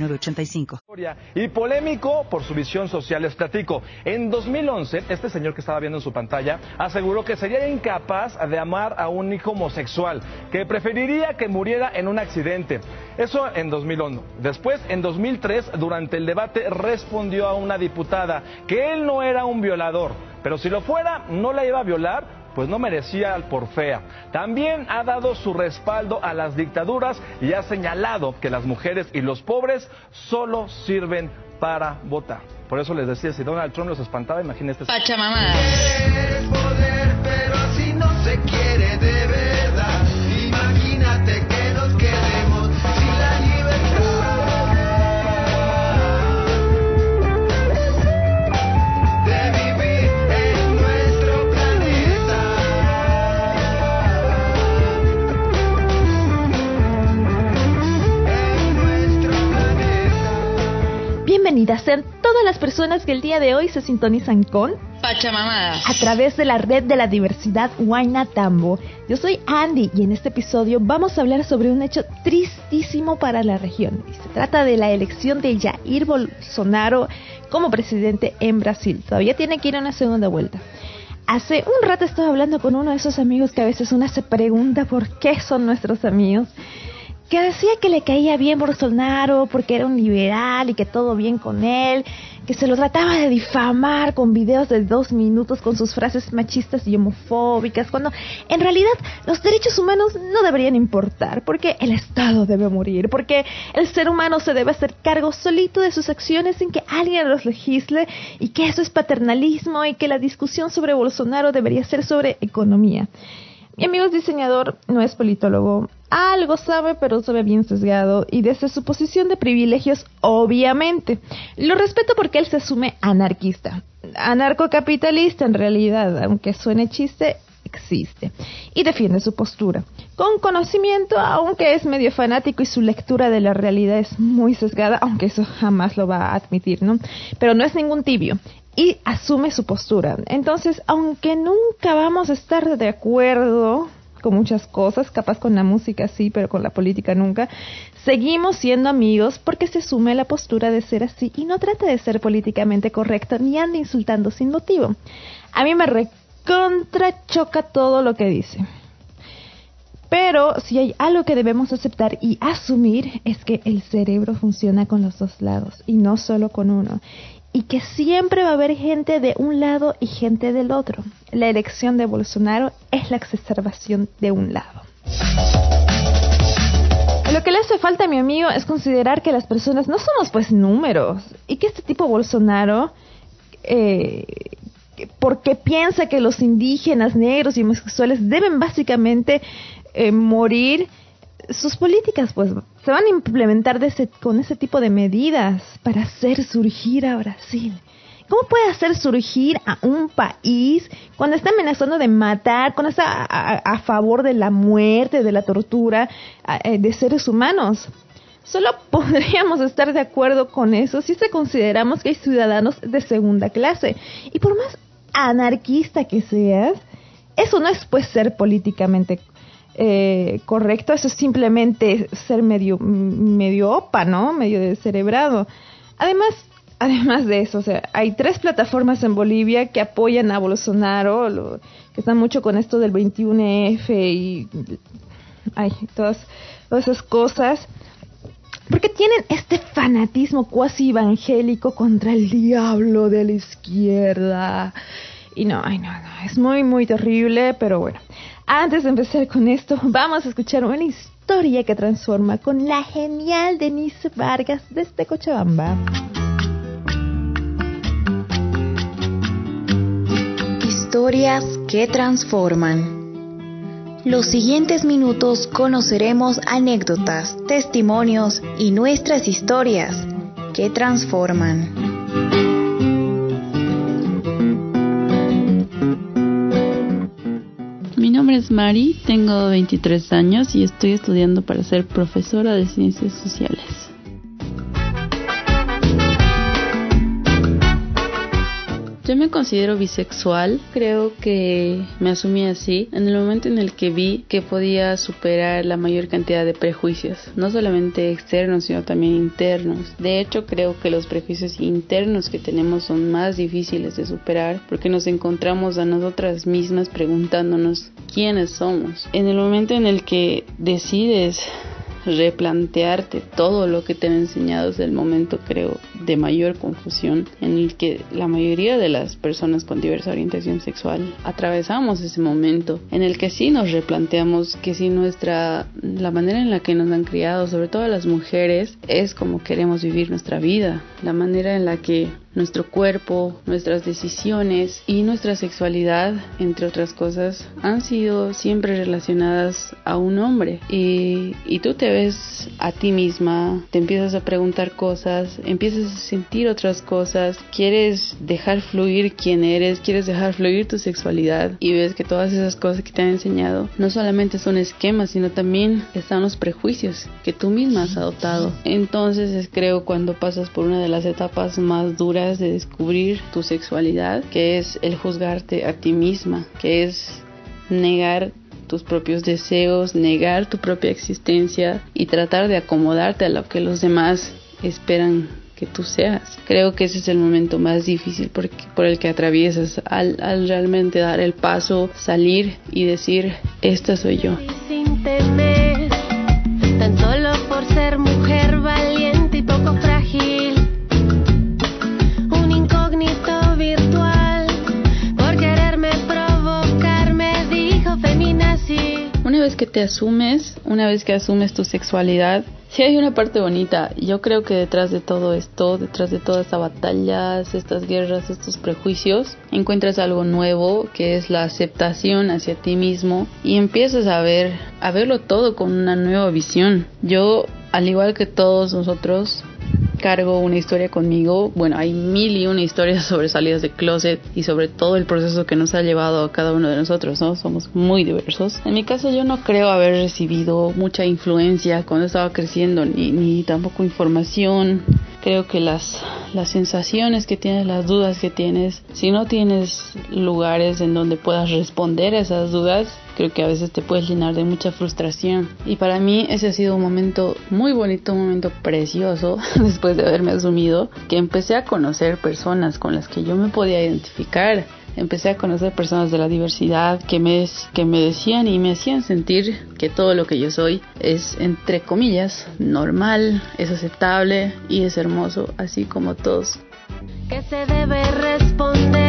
906985. Y polémico por su visión social. Les platico. En 2011, este señor que estaba viendo en su pantalla aseguró que sería incapaz de amar a un hijo homosexual, que preferiría que muriera en un accidente. Eso en 2001. Después, en 2003, durante el debate, respondió a una diputada que él no era un violador, pero si lo fuera, no la iba a violar pues no merecía por fea. También ha dado su respaldo a las dictaduras y ha señalado que las mujeres y los pobres solo sirven para votar. Por eso les decía, si Donald Trump los espantaba, imagínense. Pachamama. poder, pero si no se quiere de Bienvenidas sean todas las personas que el día de hoy se sintonizan con Pachamamadas. a través de la red de la diversidad Huayna Tambo. Yo soy Andy y en este episodio vamos a hablar sobre un hecho tristísimo para la región. Se trata de la elección de Jair Bolsonaro como presidente en Brasil. Todavía tiene que ir a una segunda vuelta. Hace un rato estaba hablando con uno de esos amigos que a veces uno se pregunta por qué son nuestros amigos que decía que le caía bien Bolsonaro porque era un liberal y que todo bien con él, que se lo trataba de difamar con videos de dos minutos con sus frases machistas y homofóbicas, cuando en realidad los derechos humanos no deberían importar, porque el Estado debe morir, porque el ser humano se debe hacer cargo solito de sus acciones sin que alguien los legisle y que eso es paternalismo y que la discusión sobre Bolsonaro debería ser sobre economía. Mi amigo es diseñador, no es politólogo. Algo sabe, pero sabe bien sesgado y desde su posición de privilegios, obviamente. Lo respeto porque él se asume anarquista. Anarcocapitalista en realidad, aunque suene chiste, existe. Y defiende su postura. Con conocimiento, aunque es medio fanático y su lectura de la realidad es muy sesgada, aunque eso jamás lo va a admitir, ¿no? Pero no es ningún tibio y asume su postura. Entonces, aunque nunca vamos a estar de acuerdo con muchas cosas, capaz con la música sí, pero con la política nunca, seguimos siendo amigos porque se asume la postura de ser así y no trata de ser políticamente correcto ni anda insultando sin motivo. A mí me recontra choca todo lo que dice. Pero si hay algo que debemos aceptar y asumir es que el cerebro funciona con los dos lados y no solo con uno y que siempre va a haber gente de un lado y gente del otro. La elección de Bolsonaro es la exacerbación de un lado. Lo que le hace falta a mi amigo es considerar que las personas no somos pues números y que este tipo Bolsonaro, eh, porque piensa que los indígenas, negros y homosexuales deben básicamente eh, morir, sus políticas pues se van a implementar con ese tipo de medidas para hacer surgir a Brasil. ¿Cómo puede hacer surgir a un país cuando está amenazando de matar, cuando está a, favor de la muerte, de la tortura eh, de seres humanos? Solo podríamos estar de acuerdo con eso si se consideramos que hay ciudadanos de segunda clase. Y por más anarquista que seas, eso no es pues ser políticamente eh, correcto, eso es simplemente ser medio, medio opa, ¿no? Medio descerebrado. Además, además de eso, o sea, hay tres plataformas en Bolivia que apoyan a Bolsonaro, lo, que están mucho con esto del 21F y ay, todas, todas esas cosas. Porque tienen este fanatismo cuasi evangélico contra el diablo de la izquierda. Y no, ay, no, no, es muy, muy terrible, pero bueno. Antes de empezar con esto, vamos a escuchar una historia que transforma con la genial Denise Vargas desde Cochabamba. Historias que transforman. Los siguientes minutos conoceremos anécdotas, testimonios y nuestras historias que transforman. Es Mari, tengo 23 años y estoy estudiando para ser profesora de ciencias sociales. Yo me considero bisexual, creo que me asumí así en el momento en el que vi que podía superar la mayor cantidad de prejuicios, no solamente externos, sino también internos. De hecho, creo que los prejuicios internos que tenemos son más difíciles de superar porque nos encontramos a nosotras mismas preguntándonos quiénes somos. En el momento en el que decides replantearte todo lo que te han enseñado es el momento, creo, de mayor confusión en el que la mayoría de las personas con diversa orientación sexual atravesamos ese momento en el que sí nos replanteamos que si nuestra la manera en la que nos han criado, sobre todo las mujeres, es como queremos vivir nuestra vida, la manera en la que nuestro cuerpo, nuestras decisiones y nuestra sexualidad, entre otras cosas, han sido siempre relacionadas a un hombre. Y, tú te ves a ti misma, te empiezas a preguntar cosas, empiezas a sentir otras cosas, quieres dejar fluir quién eres, quieres dejar fluir tu sexualidad y ves que todas esas cosas que te han enseñado no solamente son esquemas, sino también están los prejuicios que tú misma has adoptado. Entonces es creo cuando pasas por una de las etapas más duras de descubrir tu sexualidad, que es el juzgarte a ti misma, que es negar tus propios deseos, negar tu propia existencia y tratar de acomodarte a lo que los demás esperan que tú seas. Creo que ese es el momento más difícil por, el que atraviesas al, al, realmente dar el paso, salir y decir, esta soy yo. Que te asumes, una vez que asumes tu sexualidad, sí hay una parte bonita. Yo creo que detrás de todo esto, detrás de todas estas batallas, estas guerras, estos prejuicios, encuentras algo nuevo que es la aceptación hacia ti mismo y empiezas a ver, a verlo todo con una nueva visión. Yo, al igual que todos nosotros, cargo una historia conmigo. Bueno, hay mil y una historias sobre salidas de closet y sobre todo el proceso que nos ha llevado a cada uno de nosotros, ¿no? Somos muy diversos. En mi caso yo no creo haber recibido mucha influencia cuando estaba creciendo, ni, ni tampoco información. Creo que las, las sensaciones que tienes, las dudas que tienes, si no tienes lugares en donde puedas responder esas dudas, creo que a veces te puedes llenar de mucha frustración. Y para mí ese ha sido un momento muy bonito, un momento precioso, después de haberme asumido, que empecé a conocer personas con las que yo me podía identificar. Empecé a conocer personas de la diversidad que me, que me decían y me hacían sentir que todo lo que yo soy es, entre comillas, normal, es aceptable y es hermoso, así como todos. Que se debe responder,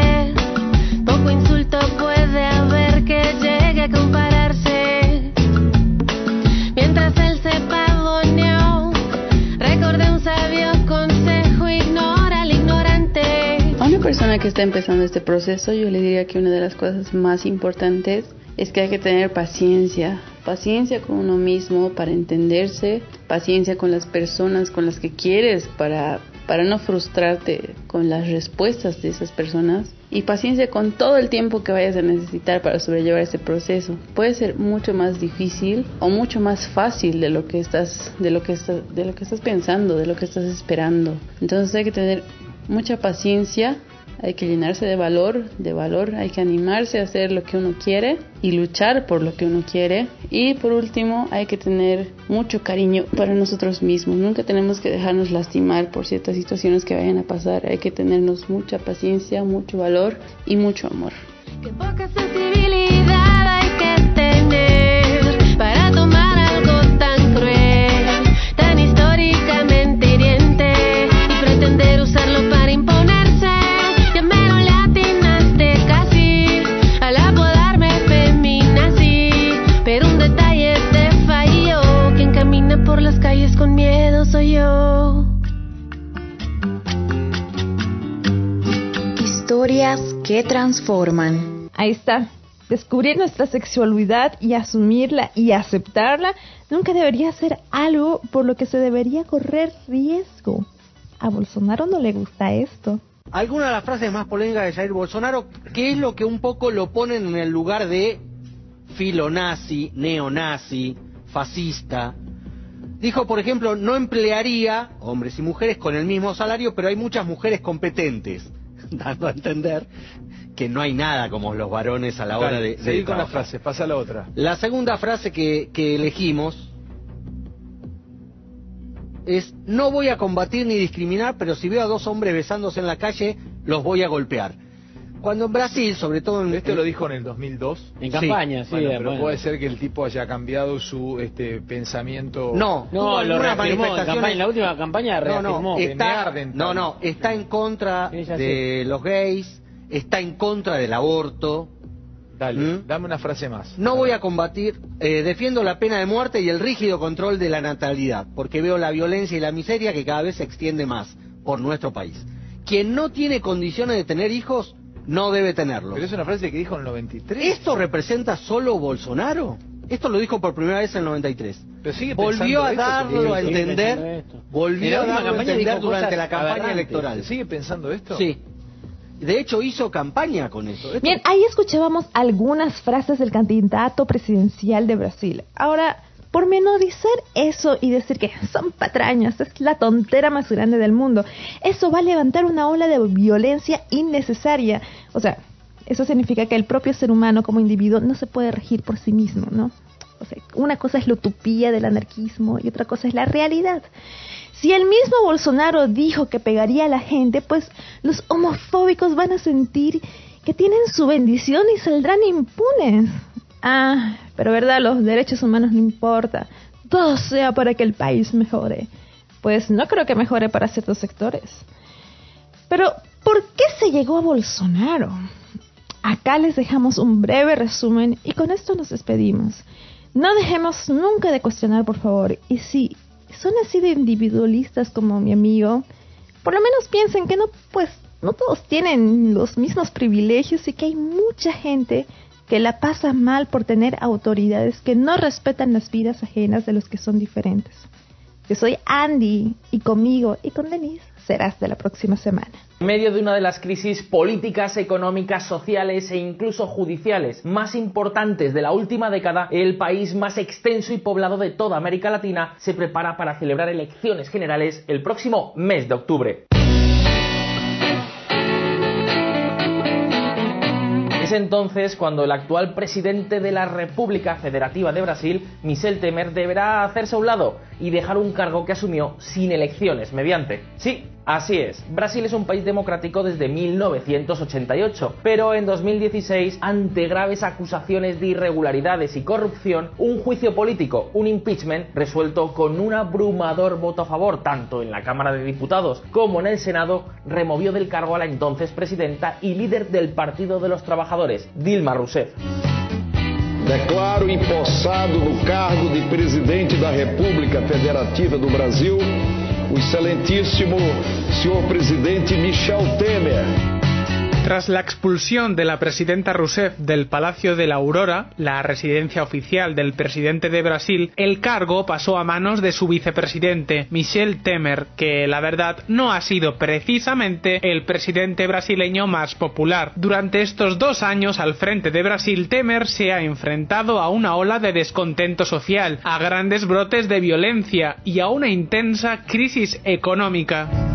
persona que está empezando este proceso, yo le diría que una de las cosas más importantes es que hay que tener paciencia, paciencia con uno mismo para entenderse, paciencia con las personas con las que quieres para, para no frustrarte con las respuestas de esas personas y paciencia con todo el tiempo que vayas a necesitar para sobrellevar ese proceso. Puede ser mucho más difícil o mucho más fácil de lo que estás de lo que estás de lo que estás pensando, de lo que estás esperando. Entonces hay que tener mucha paciencia hay que llenarse de valor, de valor, hay que animarse a hacer lo que uno quiere y luchar por lo que uno quiere. Y por último, hay que tener mucho cariño para nosotros mismos. Nunca tenemos que dejarnos lastimar por ciertas situaciones que vayan a pasar. Hay que tenernos mucha paciencia, mucho valor y mucho amor. Qué poca sensibilidad hay que tener que transforman. Ahí está. Descubrir nuestra sexualidad y asumirla y aceptarla nunca debería ser algo por lo que se debería correr riesgo. A Bolsonaro no le gusta esto. Algunas de las frases más polémicas de Jair Bolsonaro, que es lo que un poco lo ponen en el lugar de filonazi, neonazi, fascista. Dijo, por ejemplo, no emplearía hombres y mujeres con el mismo salario, pero hay muchas mujeres competentes, dando a entender que no hay nada como los varones a la hora de, de seguí con la trabajar. frase, pasa a la otra. La segunda frase que, que elegimos es no voy a combatir ni discriminar, pero si veo a dos hombres besándose en la calle, los voy a golpear. Cuando en Brasil, sobre todo en... Este lo dijo en el 2002. En Sí. campaña, sí. Bueno, pero bueno. puede ser que el tipo haya cambiado su este pensamiento. No, No, lo reafirmó. En, campaña, en la última campaña No, reafirmó. no, está, no, no, está en contra Sí, de los gays, está en contra del aborto. Dale, ¿Mm? dame una frase más. No voy a combatir, eh, defiendo la pena de muerte y el rígido control de la natalidad, porque veo la violencia y la miseria que cada vez se extiende más por nuestro país. Quien no tiene condiciones de tener hijos, no debe tenerlos. Pero es una frase que dijo en el 93. ¿Esto representa solo Bolsonaro? Esto lo dijo por primera vez en el 93. Pero sigue Volvió a esto, darlo a entender, volvió a darlo a entender durante la campaña aberrantes. electoral. ¿Sigue pensando esto? Sí. De hecho, hizo campaña con eso. Esto- Bien, ahí escuchábamos algunas frases del candidato presidencial de Brasil. Ahora, por menorizar eso y decir que son patrañas, es la tontera más grande del mundo, eso va a levantar una ola de violencia innecesaria. O sea, eso significa que el propio ser humano como individuo no se puede regir por sí mismo, ¿no? O sea, una cosa es la utopía del anarquismo y otra cosa es la realidad. Si el mismo Bolsonaro dijo que pegaría a la gente, pues los homofóbicos van a sentir que tienen su bendición y saldrán impunes. Ah, pero verdad, los derechos humanos no importa. Todo sea para que el país mejore. Pues no creo que mejore para ciertos sectores. Pero, ¿por qué se llegó a Bolsonaro? Acá les dejamos un breve resumen y con esto nos despedimos. No dejemos nunca de cuestionar, por favor. Y si son así de individualistas como mi amigo, por lo menos piensen que no, pues, no todos tienen los mismos privilegios y que hay mucha gente que la pasa mal por tener autoridades que no respetan las vidas ajenas de los que son diferentes. Yo soy Andy y conmigo y con Denise serás de la próxima semana. En medio de una de las crisis políticas, económicas, sociales e incluso judiciales más importantes de la última década, el país más extenso y poblado de toda América Latina se prepara para celebrar elecciones generales el próximo mes de octubre. Es entonces cuando el actual presidente de la República Federativa de Brasil, Michel Temer, deberá hacerse a un lado y dejar un cargo que asumió sin elecciones mediante. Sí, así es. Brasil es un país democrático desde 1988, pero en 2016, ante graves acusaciones de irregularidades y corrupción, un juicio político, un impeachment, resuelto con un abrumador voto a favor, tanto en la Cámara de Diputados como en el Senado, removió del cargo a la entonces presidenta y líder del Partido de los Trabajadores, Dilma Rousseff. Declaro empossado no cargo de presidente da República Federativa do Brasil o excelentíssimo senhor presidente Michel Temer. Tras la expulsión de la presidenta Rousseff del Palacio de la Aurora, la residencia oficial del presidente de Brasil, el cargo pasó a manos de su vicepresidente, Michel Temer, que la verdad no ha sido precisamente el presidente brasileño más popular. Durante estos dos años al frente de Brasil, Temer se ha enfrentado a una ola de descontento social, a grandes brotes de violencia y a una intensa crisis económica.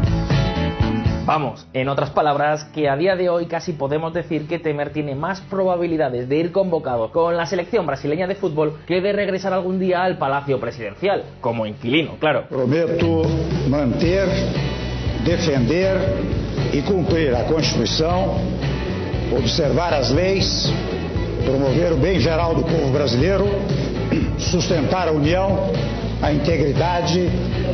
Vamos, en otras palabras, que a día de hoy casi podemos decir que Temer tiene más probabilidades de ir convocado con la selección brasileña de fútbol que de regresar algún día al palacio presidencial, como inquilino, claro. Prometo manter, defender e cumprir a Constituição, observar as leis, promover o bem geral do povo brasileiro, sustentar a união, a integridade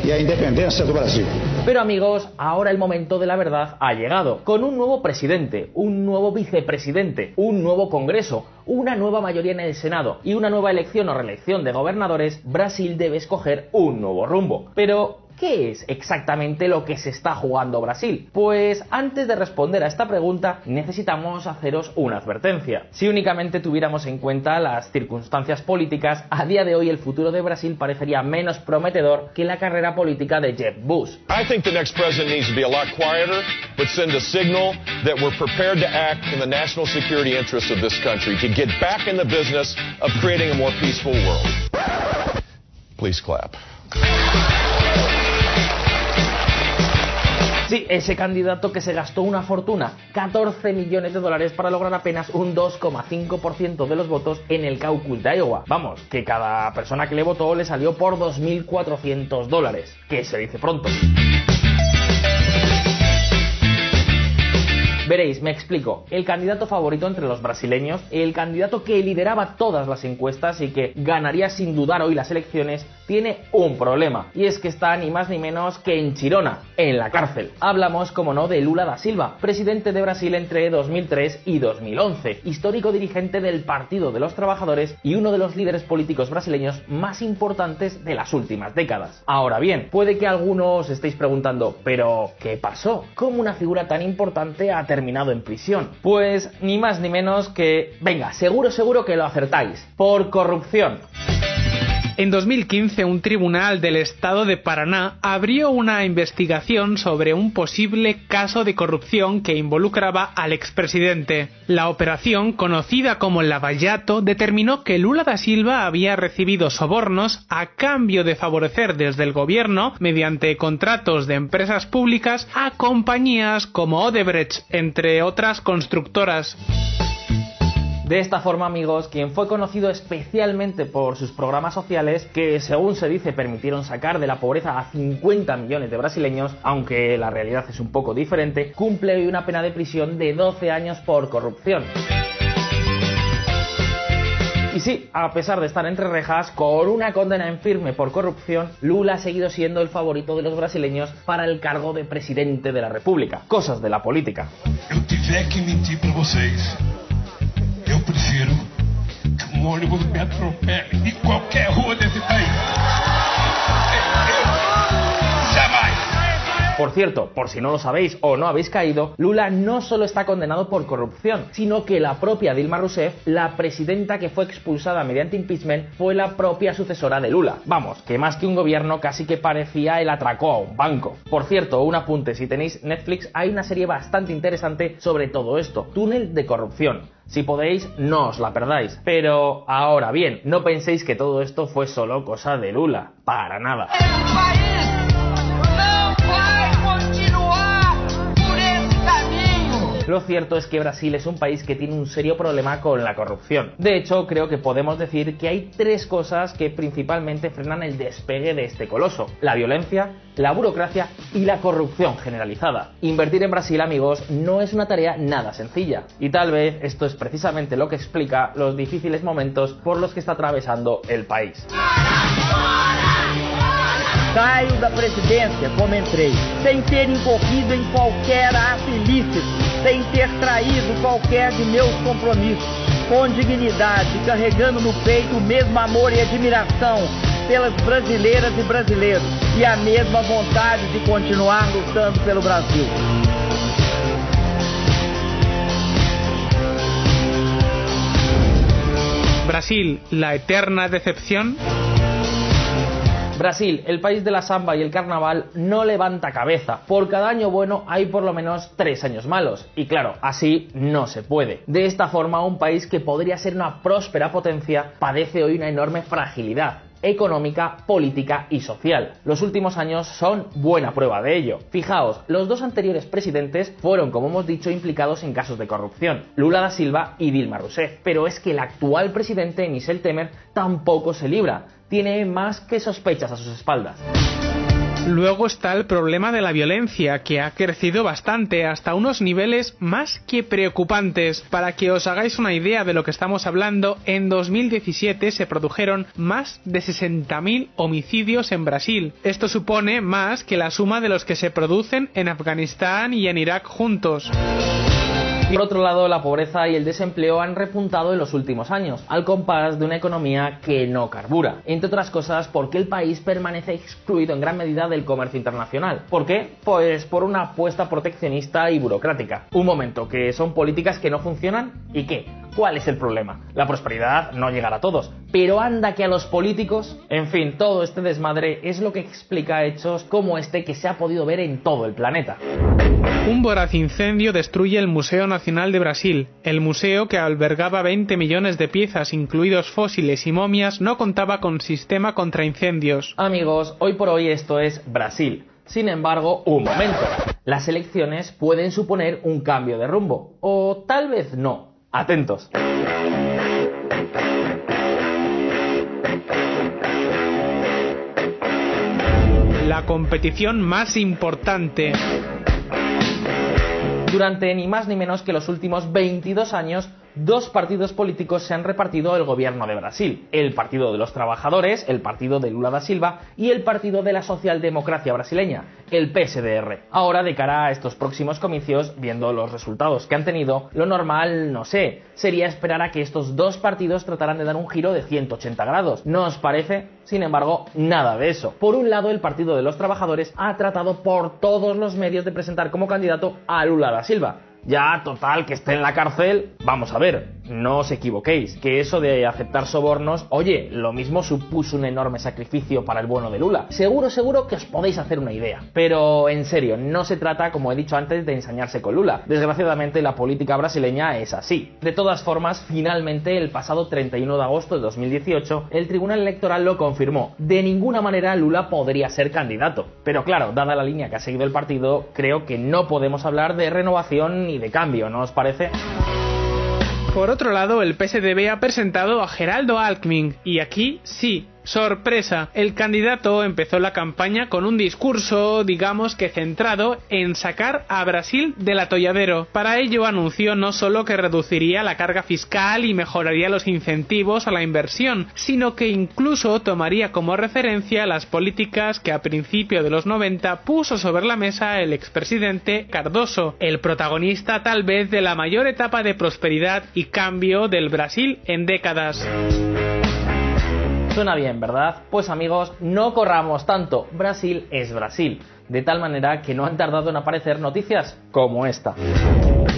e a independência do Brasil. Pero amigos, ahora el momento de la verdad ha llegado, con un nuevo presidente, un nuevo vicepresidente, un nuevo Congreso, una nueva mayoría en el Senado y una nueva elección o reelección de gobernadores, Brasil debe escoger un nuevo rumbo. Pero, ¿qué es exactamente lo que se está jugando Brasil? Pues antes de responder a esta pregunta necesitamos haceros una advertencia. Si únicamente tuviéramos en cuenta las circunstancias políticas, a día de hoy el futuro de Brasil parecería menos prometedor que la carrera política de Jeb Bush. I think the next president needs to be a lot quieter, but send a signal that we're prepared to act in the national security interests of this country to get back in the business of creating a more peaceful world. Please clap. Sí, ese candidato que se gastó una fortuna, 14 millones de dólares para lograr apenas un 2,5% de los votos en el caucus de Iowa. Vamos, que cada persona que le votó le salió por 2.400 dólares, que se dice pronto. Veréis, me explico. El candidato favorito entre los brasileños, el candidato que lideraba todas las encuestas y que ganaría sin dudar hoy las elecciones, tiene un problema. Y es que está ni más ni menos que en Chirona, en la cárcel. Hablamos, como no, de Lula da Silva, presidente de Brasil entre 2003 y 2011, histórico dirigente del Partido de los Trabajadores y uno de los líderes políticos brasileños más importantes de las últimas décadas. Ahora bien, puede que algunos estéis preguntando, pero ¿qué pasó? ¿Cómo una figura tan importante ha terminado en prisión? Pues ni más ni menos que, venga, seguro, seguro que lo acertáis, por corrupción. En 2015, un tribunal del estado de Paraná abrió una investigación sobre un posible caso de corrupción que involucraba al expresidente. La operación, conocida como Lavallato, determinó que Lula da Silva había recibido sobornos a cambio de favorecer desde el gobierno, mediante contratos de empresas públicas, a compañías como Odebrecht, entre otras constructoras. De esta forma, amigos, quien fue conocido especialmente por sus programas sociales, que según se dice permitieron sacar de la pobreza a 50 millones de brasileños, aunque la realidad es un poco diferente, cumple hoy una pena de prisión de 12 años por corrupción. Y sí, a pesar de estar entre rejas, con una condena en firme por corrupción, Lula ha seguido siendo el favorito de los brasileños para el cargo de presidente de la República. Cosas de la política. Prefiro que um ônibus me atropele em qualquer rua desse país. Por cierto, por si no lo sabéis o no habéis caído, Lula no solo está condenado por corrupción, sino que la propia Dilma Rousseff, la presidenta que fue expulsada mediante impeachment, fue la propia sucesora de Lula. Vamos, que más que un gobierno casi que parecía el atracó a un banco. Por cierto, un apunte, si tenéis Netflix, hay una serie bastante interesante sobre todo esto, Túnel de Corrupción. Si podéis, no os la perdáis. Pero ahora bien, no penséis que todo esto fue solo cosa de Lula. Para nada. Lo cierto es que Brasil es un país que tiene un serio problema con la corrupción. De hecho, creo que podemos decir que hay tres cosas que principalmente frenan el despegue de este coloso. La violencia, la burocracia y la corrupción generalizada. Invertir en Brasil, amigos, no es una tarea nada sencilla. Y tal vez esto es precisamente lo que explica los difíciles momentos por los que está atravesando el país. Saio da presidência como entrei, sem ter incorrido em qualquer ato ilícito, sem ter traído qualquer de meus compromissos, com dignidade, carregando no peito o mesmo amor e admiração pelas brasileiras e brasileiros e a mesma vontade de continuar lutando pelo Brasil. Brasil, la eterna decepción. Brasil, el país de la samba y el carnaval, no levanta cabeza. Por cada año bueno hay por lo menos tres años malos. Y claro, así no se puede. De esta forma, un país que podría ser una próspera potencia padece hoy una enorme fragilidad económica, política y social. Los últimos años son buena prueba de ello. Fijaos, los dos anteriores presidentes fueron, como hemos dicho, implicados en casos de corrupción, Lula da Silva y Dilma Rousseff. Pero es que el actual presidente, Michel Temer, tampoco se libra. Tiene más que sospechas a sus espaldas. Luego está el problema de la violencia, que ha crecido bastante hasta unos niveles más que preocupantes. Para que os hagáis una idea de lo que estamos hablando, en 2017 se produjeron más de 60.000 homicidios en Brasil. Esto supone más que la suma de los que se producen en Afganistán y en Irak juntos. Por otro lado, la pobreza y el desempleo han repuntado en los últimos años, al compás de una economía que no carbura. Entre otras cosas, porque el país permanece excluido en gran medida del comercio internacional. ¿Por qué? Pues por una apuesta proteccionista y burocrática. Un momento, que son políticas que no funcionan y qué. ¿Cuál es el problema? La prosperidad no llegará a todos, pero anda que a los políticos, en fin, todo este desmadre es lo que explica hechos como este que se ha podido ver en todo el planeta. Un voraz incendio destruye el Museo Nacional de Brasil. El museo, que albergaba 20 millones de piezas, incluidos fósiles y momias, no contaba con sistema contra incendios. Amigos, hoy por hoy esto es Brasil. Sin embargo, un momento. Las elecciones pueden suponer un cambio de rumbo. O tal vez no. Atentos. La competición más importante. Durante ni más ni menos que los últimos 22 años, dos partidos políticos se han repartido el gobierno de Brasil. El Partido de los Trabajadores, el Partido de Lula da Silva y el Partido de la Socialdemocracia Brasileña, el PSDR. Ahora, de cara a estos próximos comicios, viendo los resultados que han tenido, lo normal, no sé, sería esperar a que estos dos partidos trataran de dar un giro de 180 grados. ¿No os parece? Sin embargo, nada de eso. Por un lado, el Partido de los Trabajadores ha tratado por todos los medios de presentar como candidato a Lula da Silva. Ya, total, que esté en la cárcel. Vamos a ver, no os equivoquéis, que eso de aceptar sobornos, oye, lo mismo supuso un enorme sacrificio para el bueno de Lula. Seguro, seguro que os podéis hacer una idea. Pero en serio, no se trata, como he dicho antes, de ensañarse con Lula. Desgraciadamente, la política brasileña es así. De todas formas, finalmente, el pasado 31 de agosto de 2018, el Tribunal Electoral lo confirmó. De ninguna manera Lula podría ser candidato. Pero claro, dada la línea que ha seguido el partido, creo que no podemos hablar de renovación ni de cambio, ¿no os parece? Por otro lado, el PSDB ha presentado a Geraldo Alckmin, y aquí sí, Sorpresa, el candidato empezó la campaña con un discurso, digamos que centrado en sacar a Brasil del atolladero. Para ello anunció no solo que reduciría la carga fiscal y mejoraría los incentivos a la inversión, sino que incluso tomaría como referencia las políticas que a principios de los 90 puso sobre la mesa el expresidente Cardoso, el protagonista tal vez de la mayor etapa de prosperidad y cambio del Brasil en décadas. Suena bien, ¿verdad? Pues amigos, no corramos tanto. Brasil es Brasil. De tal manera que no han tardado en aparecer noticias como esta.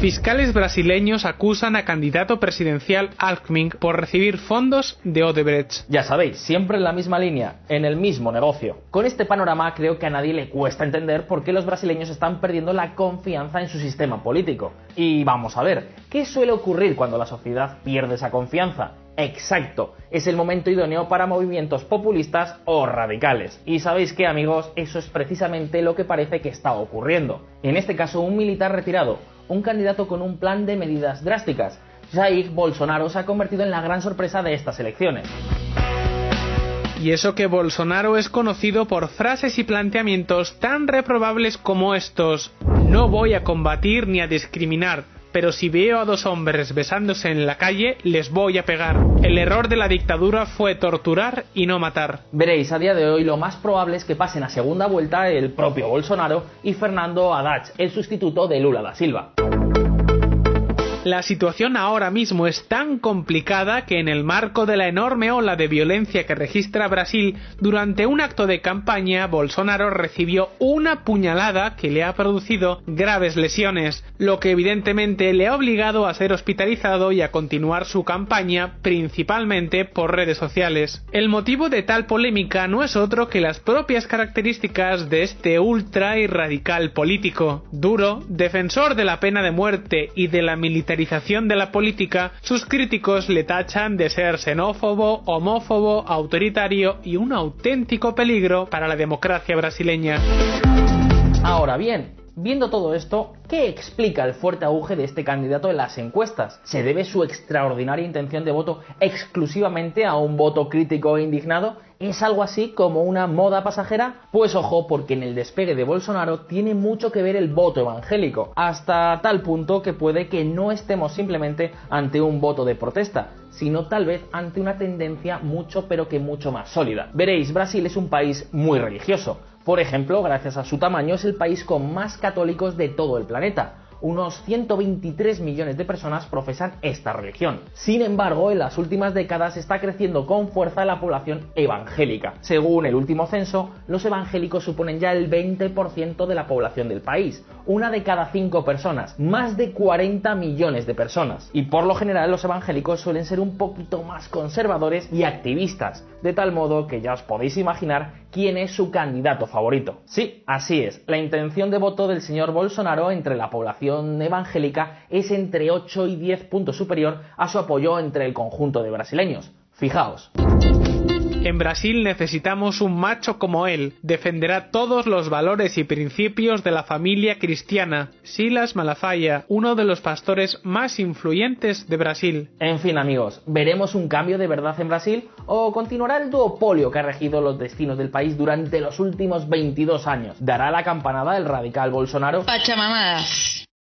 Fiscales brasileños acusan a candidato presidencial Alckmin por recibir fondos de Odebrecht. Ya sabéis, siempre en la misma línea, en el mismo negocio. Con este panorama creo que a nadie le cuesta entender por qué los brasileños están perdiendo la confianza en su sistema político. Y vamos a ver, ¿qué suele ocurrir cuando la sociedad pierde esa confianza? Exacto, es el momento idóneo para movimientos populistas o radicales. Y sabéis qué amigos, eso es precisamente lo que parece que está ocurriendo. En este caso, un militar retirado, un candidato con un plan de medidas drásticas. Jair Bolsonaro se ha convertido en la gran sorpresa de estas elecciones. Y eso que Bolsonaro es conocido por frases y planteamientos tan reprobables como estos. No voy a combatir ni a discriminar, pero si veo a dos hombres besándose en la calle, les voy a pegar. El error de la dictadura fue torturar y no matar. Veréis, a día de hoy lo más probable es que pasen a segunda vuelta el propio Bolsonaro y Fernando Haddad, el sustituto de Lula da Silva. La situación ahora mismo es tan complicada que en el marco de la enorme ola de violencia que registra Brasil, durante un acto de campaña, Bolsonaro recibió una puñalada que le ha producido graves lesiones, lo que evidentemente le ha obligado a ser hospitalizado y a continuar su campaña principalmente por redes sociales. El motivo de tal polémica no es otro que las propias características de este ultra y radical político. Duro, defensor de la pena de muerte y de la militarización de la política, sus críticos le tachan de ser xenófobo, homófobo, autoritario y un auténtico peligro para la democracia brasileña. Ahora bien, Viendo todo esto, ¿qué explica el fuerte auge de este candidato en las encuestas? ¿Se debe su extraordinaria intención de voto exclusivamente a un voto crítico e indignado? ¿Es algo así como una moda pasajera? Pues ojo, porque en el despegue de Bolsonaro tiene mucho que ver el voto evangélico, hasta tal punto que puede que no estemos simplemente ante un voto de protesta, sino tal vez ante una tendencia mucho pero que mucho más sólida. Veréis, Brasil es un país muy religioso. Por ejemplo, gracias a su tamaño es el país con más católicos de todo el planeta. unos 123 millones de personas profesan esta religión. Sin embargo, en las últimas décadas está creciendo con fuerza la población evangélica. Según el último censo, los evangélicos suponen ya el 20% de la población del país, una de cada cinco personas, más de 40 millones de personas. Y por lo general los evangélicos suelen ser un poquito más conservadores y activistas, de tal modo que ya os podéis imaginar quién es su candidato favorito. Sí, así es, la intención de voto del señor Bolsonaro entre la población evangélica es entre 8 y 10 puntos superior a su apoyo entre el conjunto de brasileños. Fijaos. En Brasil necesitamos un macho como él. Defenderá todos los valores y principios de la familia cristiana. Silas Malafaia, uno de los pastores más influyentes de Brasil. En fin, amigos, ¿veremos un cambio de verdad en Brasil o continuará el duopolio que ha regido los destinos del país durante los últimos 22 años? ¿Dará la campanada el radical Bolsonaro? Pachamamadas.